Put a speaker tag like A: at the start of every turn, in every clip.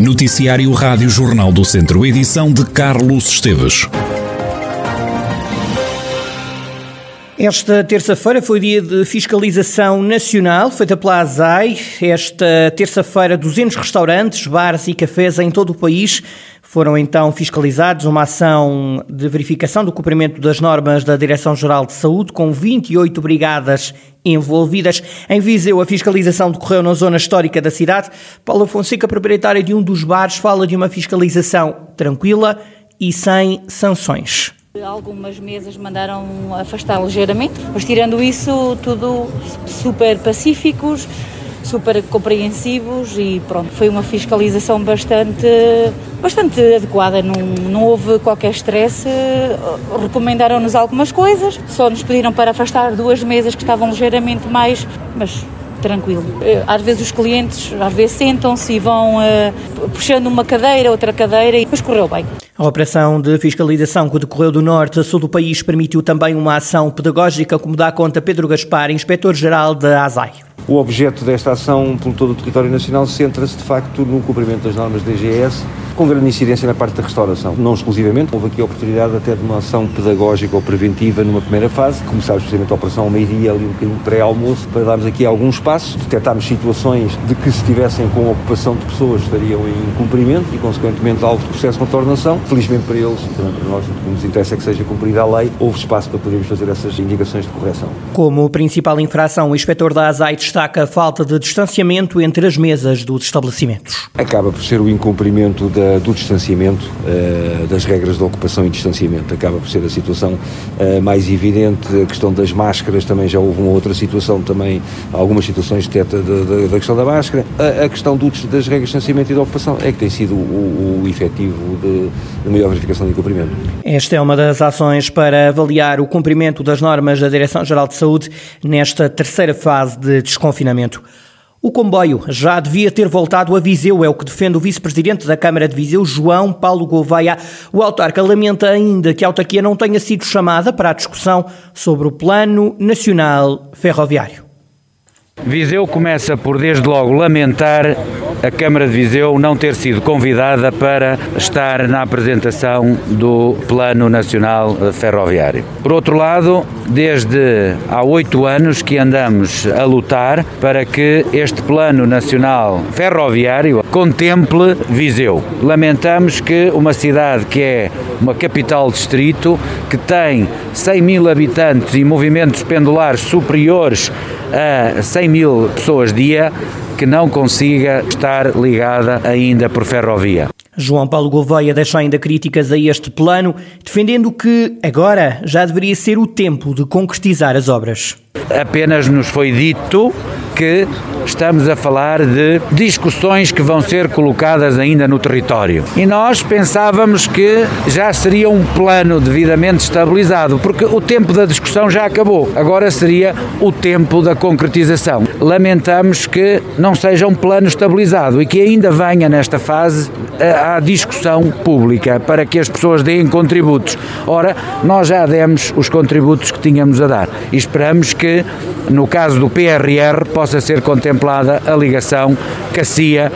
A: Noticiário Rádio Jornal do Centro, edição de Carlos Esteves.
B: Esta terça-feira foi dia de fiscalização nacional feita pela ASAI. Esta terça-feira, 200 restaurantes, bares e cafés em todo o país foram então fiscalizados uma ação de verificação do cumprimento das normas da Direção-Geral de Saúde, com 28 brigadas envolvidas. Em Viseu, a fiscalização decorreu na zona histórica da cidade. Paula Fonseca, proprietária de um dos bares, fala de uma fiscalização tranquila e sem sanções.
C: Algumas mesas mandaram afastar ligeiramente, mas tirando isso, tudo super pacíficos super compreensivos e pronto, foi uma fiscalização bastante, bastante adequada, não, não houve qualquer stress, recomendaram-nos algumas coisas, só nos pediram para afastar duas mesas que estavam ligeiramente mais, mas tranquilo. Eh, às vezes os clientes, às vezes sentam-se e vão uh, puxando uma cadeira, outra cadeira e depois correu bem.
B: A operação de fiscalização que decorreu do norte a sul do país permitiu também uma ação pedagógica, como dá conta Pedro Gaspar, inspetor-geral da ASAI.
D: O objeto desta ação por todo o território nacional centra-se de facto no cumprimento das normas da DGS, com grande incidência na parte da restauração. Não exclusivamente, houve aqui a oportunidade até de uma ação pedagógica ou preventiva numa primeira fase. Começámos precisamente a operação ao meio-dia, ali um bocadinho pré-almoço, para darmos aqui algum espaço, detectámos situações de que se estivessem com ocupação de pessoas estariam em cumprimento e, consequentemente, alvo de processo de contornação. Felizmente para eles e também para nós, o que nos interessa é que seja cumprida a lei, houve espaço para podermos fazer essas indicações de correção.
B: Como principal infração, o inspetor da ASAI destaca a falta de distanciamento entre as mesas dos estabelecimentos.
D: Acaba por ser o incumprimento da, do distanciamento, uh, das regras de ocupação e distanciamento. Acaba por ser a situação uh, mais evidente. A questão das máscaras também já houve uma outra situação, também algumas situações de teta da questão da máscara. A, a questão do, das regras de distanciamento e da ocupação é que tem sido o, o efetivo de, de maior verificação de cumprimento.
B: Esta é uma das ações para avaliar o cumprimento das normas da Direção-Geral de Saúde nesta terceira fase de desconfinamento. O comboio já devia ter voltado a Viseu, é o que defende o vice-presidente da Câmara de Viseu, João Paulo Gouveia. O autarca lamenta ainda que a autarquia não tenha sido chamada para a discussão sobre o Plano Nacional Ferroviário.
E: Viseu começa por, desde logo, lamentar a Câmara de Viseu não ter sido convidada para estar na apresentação do Plano Nacional Ferroviário. Por outro lado, desde há oito anos que andamos a lutar para que este Plano Nacional Ferroviário contemple Viseu. Lamentamos que uma cidade que é uma capital distrito, que tem 100 mil habitantes e movimentos pendulares superiores a 100 mil pessoas dia, que não consiga estar ligada ainda por ferrovia.
B: João Paulo Gouveia deixa ainda críticas a este plano, defendendo que agora já deveria ser o tempo de concretizar as obras.
E: Apenas nos foi dito que estamos a falar de discussões que vão ser colocadas ainda no território. E nós pensávamos que já seria um plano devidamente estabilizado, porque o tempo da discussão já acabou. Agora seria o tempo da concretização. Lamentamos que não seja um plano estabilizado e que ainda venha nesta fase à discussão pública para que as pessoas deem contributos. Ora, nós já demos os contributos que tínhamos a dar e esperamos que, no caso do PRR, possa ser contemplada a ligação Cacia,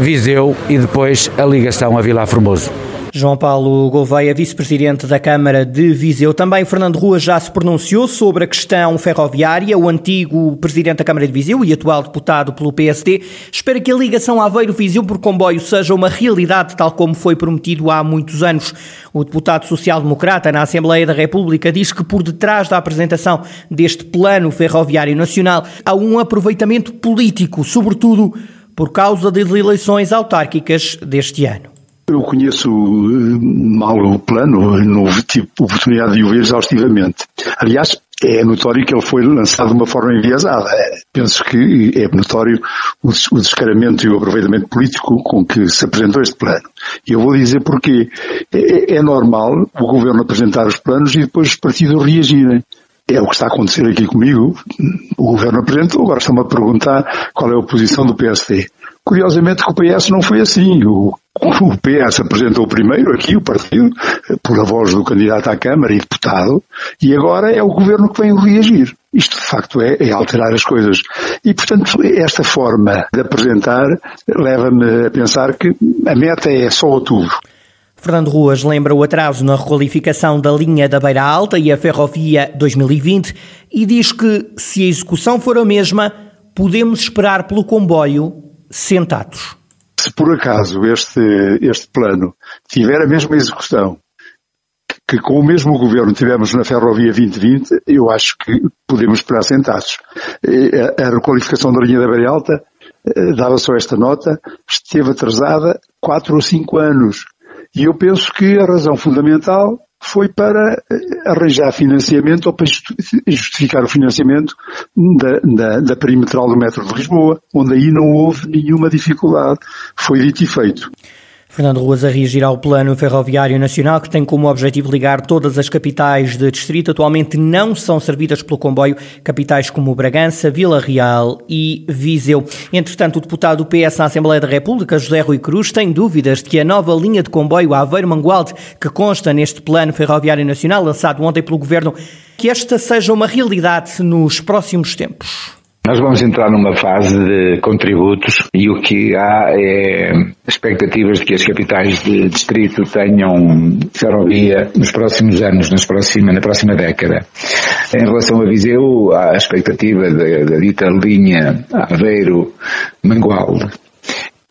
E: Viseu e depois a ligação a Vila Formoso.
B: João Paulo Gouveia, vice-presidente da Câmara de Viseu. Também Fernando Rua já se pronunciou sobre a questão ferroviária. O antigo presidente da Câmara de Viseu e atual deputado pelo PSD espera que a ligação Aveiro-Viseu por comboio seja uma realidade, tal como foi prometido há muitos anos. O deputado social-democrata na Assembleia da República diz que por detrás da apresentação deste plano ferroviário nacional há um aproveitamento político, sobretudo por causa das eleições autárquicas deste ano.
F: Eu conheço eh, mal o plano, não tive oportunidade de o ver exaustivamente. Aliás, é notório que ele foi lançado de uma forma enviesada. É, penso que é notório o descaramento e o aproveitamento político com que se apresentou este plano. E eu vou dizer porquê. É, é normal o governo apresentar os planos e depois os partidos reagirem. É o que está a acontecer aqui comigo. O governo apresentou, agora estão-me a perguntar qual é a posição do PSD. Curiosamente que o PS não foi assim. O, o PS apresentou primeiro aqui o partido, por a voz do candidato à Câmara e deputado, e agora é o governo que vem reagir. Isto, de facto, é, é alterar as coisas. E, portanto, esta forma de apresentar leva-me a pensar que a meta é só outubro.
B: Fernando Ruas lembra o atraso na requalificação da linha da Beira Alta e a Ferrovia 2020 e diz que, se a execução for a mesma, podemos esperar pelo comboio sentados.
F: Se por acaso este, este plano tiver a mesma execução que com o mesmo governo tivemos na Ferrovia 2020, eu acho que podemos esperar sentados. A requalificação da linha da Beira Alta eh, dava só esta nota, esteve atrasada quatro ou cinco anos. E eu penso que a razão fundamental foi para eh, arranjar financiamento ou para justificar o financiamento da, da, da perimetral do metro de Lisboa, onde aí não houve nenhuma dificuldade. Foi dito e feito.
B: Fernando Ruas a reagir ao Plano Ferroviário Nacional, que tem como objetivo ligar todas as capitais de distrito. Atualmente não são servidas pelo comboio capitais como Bragança, Vila Real e Viseu. Entretanto, o deputado do PS na Assembleia da República, José Rui Cruz, tem dúvidas de que a nova linha de comboio Aveiro-Mangualde, que consta neste Plano Ferroviário Nacional, lançado ontem pelo Governo, que esta seja uma realidade nos próximos tempos.
G: Nós vamos entrar numa fase de contributos e o que há é expectativas de que as capitais de distrito tenham ferrovia nos próximos anos, nas próxima, na próxima década. Em relação a Viseu, há a expectativa da, dita linha Aveiro-Mangualde,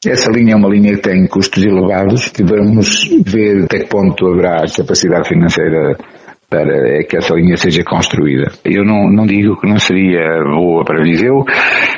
G: essa linha é uma linha que tem custos elevados e vamos ver até que ponto haverá capacidade financeira para que essa linha seja construída. Eu não, não digo que não seria boa para Viseu,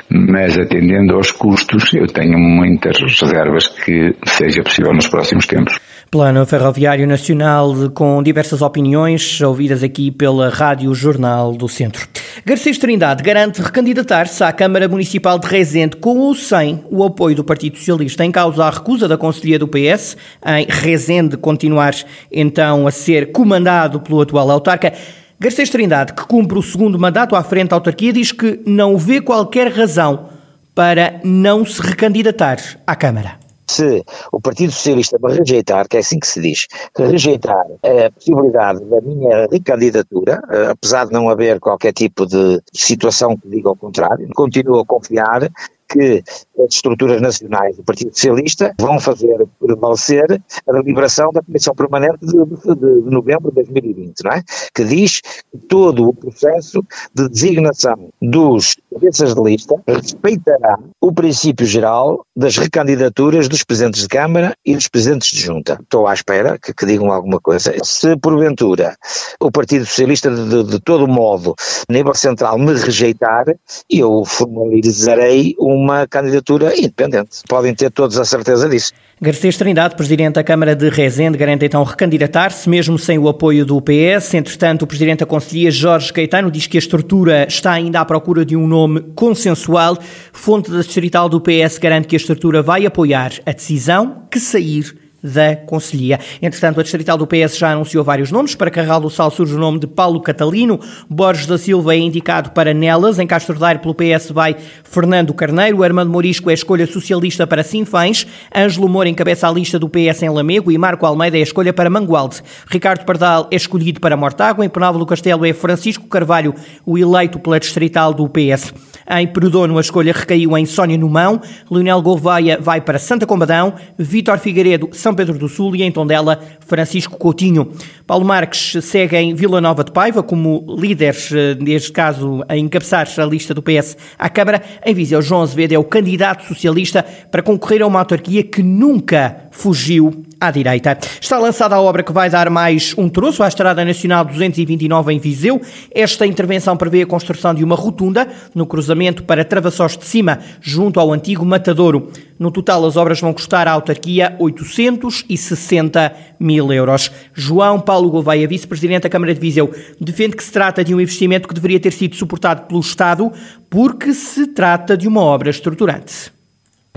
G: mas atendendo aos custos, eu tenho muitas reservas que seja possível nos próximos tempos.
B: Plano Ferroviário Nacional com diversas opiniões ouvidas aqui pela Rádio Jornal do Centro. Garcês Trindade garante recandidatar-se à Câmara Municipal de Rezende com ou sem o apoio do Partido Socialista em causa a recusa da Conselhia do PS em Rezende continuar então a ser comandado pelo atual autarca. Garcês Trindade, que cumpre o segundo mandato à frente da autarquia, diz que não vê qualquer razão para não se recandidatar à Câmara
H: se o Partido Socialista me rejeitar, que é assim que se diz, rejeitar a possibilidade da minha recandidatura, eh, apesar de não haver qualquer tipo de situação que diga ao contrário, continuo a confiar que as estruturas nacionais do Partido Socialista vão fazer prevalecer a deliberação da Comissão Permanente de, de, de, novembro de 2020, não é? Que diz que todo o processo de designação dos cabeças de lista respeitará o princípio geral das recandidaturas dos presidentes de Câmara e dos presidentes de Junta. Estou à espera que, que digam alguma coisa. Se porventura o Partido Socialista de, de todo modo, nível central, me rejeitar, eu formalizarei uma candidatura independente. Podem ter todos a certeza disso.
B: Garcês Trindade, presidente da Câmara de Rezende, garante então recandidatar-se, mesmo sem o apoio do PS. Entretanto, o presidente da Conselhia, Jorge Caetano, diz que a estrutura está ainda à procura de um nome consensual. Fonte da distrital do PS garante que a estrutura vai apoiar a decisão que sair da Conselhia. Entretanto, a Distrital do PS já anunciou vários nomes. Para Carral do Sal surge o nome de Paulo Catalino. Borges da Silva é indicado para Nelas. Em Castro Daire, pelo PS, vai Fernando Carneiro. Armando Morisco é escolha socialista para Sinfães. Ângelo Moura encabeça a lista do PS em Lamego e Marco Almeida é escolha para Mangualde. Ricardo Pardal é escolhido para Mortágua. Em Penalvo do Castelo é Francisco Carvalho, o eleito pela Distrital do PS. Em Perudono, a escolha recaiu em Sónia Numão. Leonel Gouveia vai para Santa Combadão. Vítor Figueiredo, São Pedro do Sul e em Tondela, Francisco Coutinho. Paulo Marques segue em Vila Nova de Paiva como líder, eh, neste caso, a encabeçar a lista do PS à Câmara. Em Viseu, João Azevedo é o candidato socialista para concorrer a uma autarquia que nunca fugiu à direita. Está lançada a obra que vai dar mais um troço à Estrada Nacional 229 em Viseu. Esta intervenção prevê a construção de uma rotunda no cruzamento para Travassós de Cima, junto ao antigo Matadouro. No total, as obras vão custar à autarquia 860 mil euros. João Paulo Gouveia, vice-presidente da Câmara de Viseu, defende que se trata de um investimento que deveria ter sido suportado pelo Estado porque se trata de uma obra estruturante.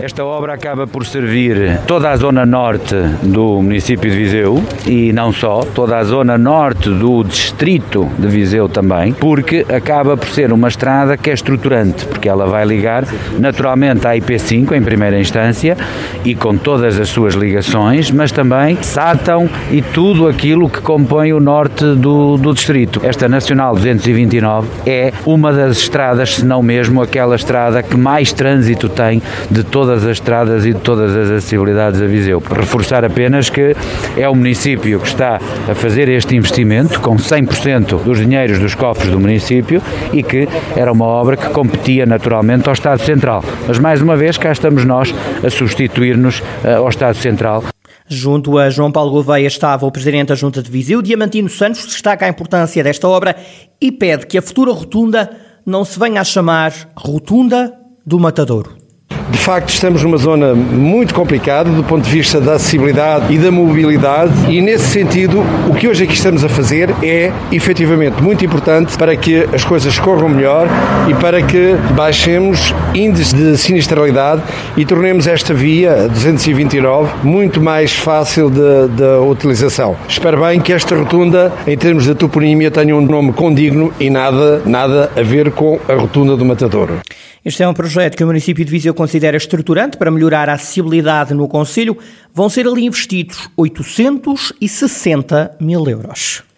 E: Esta obra acaba por servir toda a zona norte do município de Viseu e não só, toda a zona norte do distrito de Viseu também, porque acaba por ser uma estrada que é estruturante, porque ela vai ligar naturalmente à IP5 em primeira instância e com todas as suas ligações, mas também Sátão e tudo aquilo que compõe o norte do, do distrito. Esta Nacional 229 é uma das estradas, se não mesmo aquela estrada que mais trânsito tem de toda todas as estradas e de todas as acessibilidades a Viseu. Reforçar apenas que é o município que está a fazer este investimento com 100% dos dinheiros dos cofres do município e que era uma obra que competia naturalmente ao Estado Central. Mas mais uma vez cá estamos nós a substituir-nos eh, ao Estado Central.
B: Junto a João Paulo Gouveia estava o Presidente da Junta de Viseu, Diamantino Santos, destaca a importância desta obra e pede que a futura rotunda não se venha a chamar Rotunda do Matadouro.
I: De facto, estamos numa zona muito complicada do ponto de vista da acessibilidade e da mobilidade, e nesse sentido, o que hoje aqui estamos a fazer é efetivamente muito importante para que as coisas corram melhor e para que baixemos índices de sinistralidade e tornemos esta via 229 muito mais fácil de, utilização. Espero bem que esta rotunda, em termos de toponímia, tenha um nome condigno e nada, nada a ver com a rotunda do Matadouro.
B: Este é um projeto que o município de Viseu considera estruturante para melhorar a acessibilidade no Conselho. Vão ser ali investidos 860 mil euros.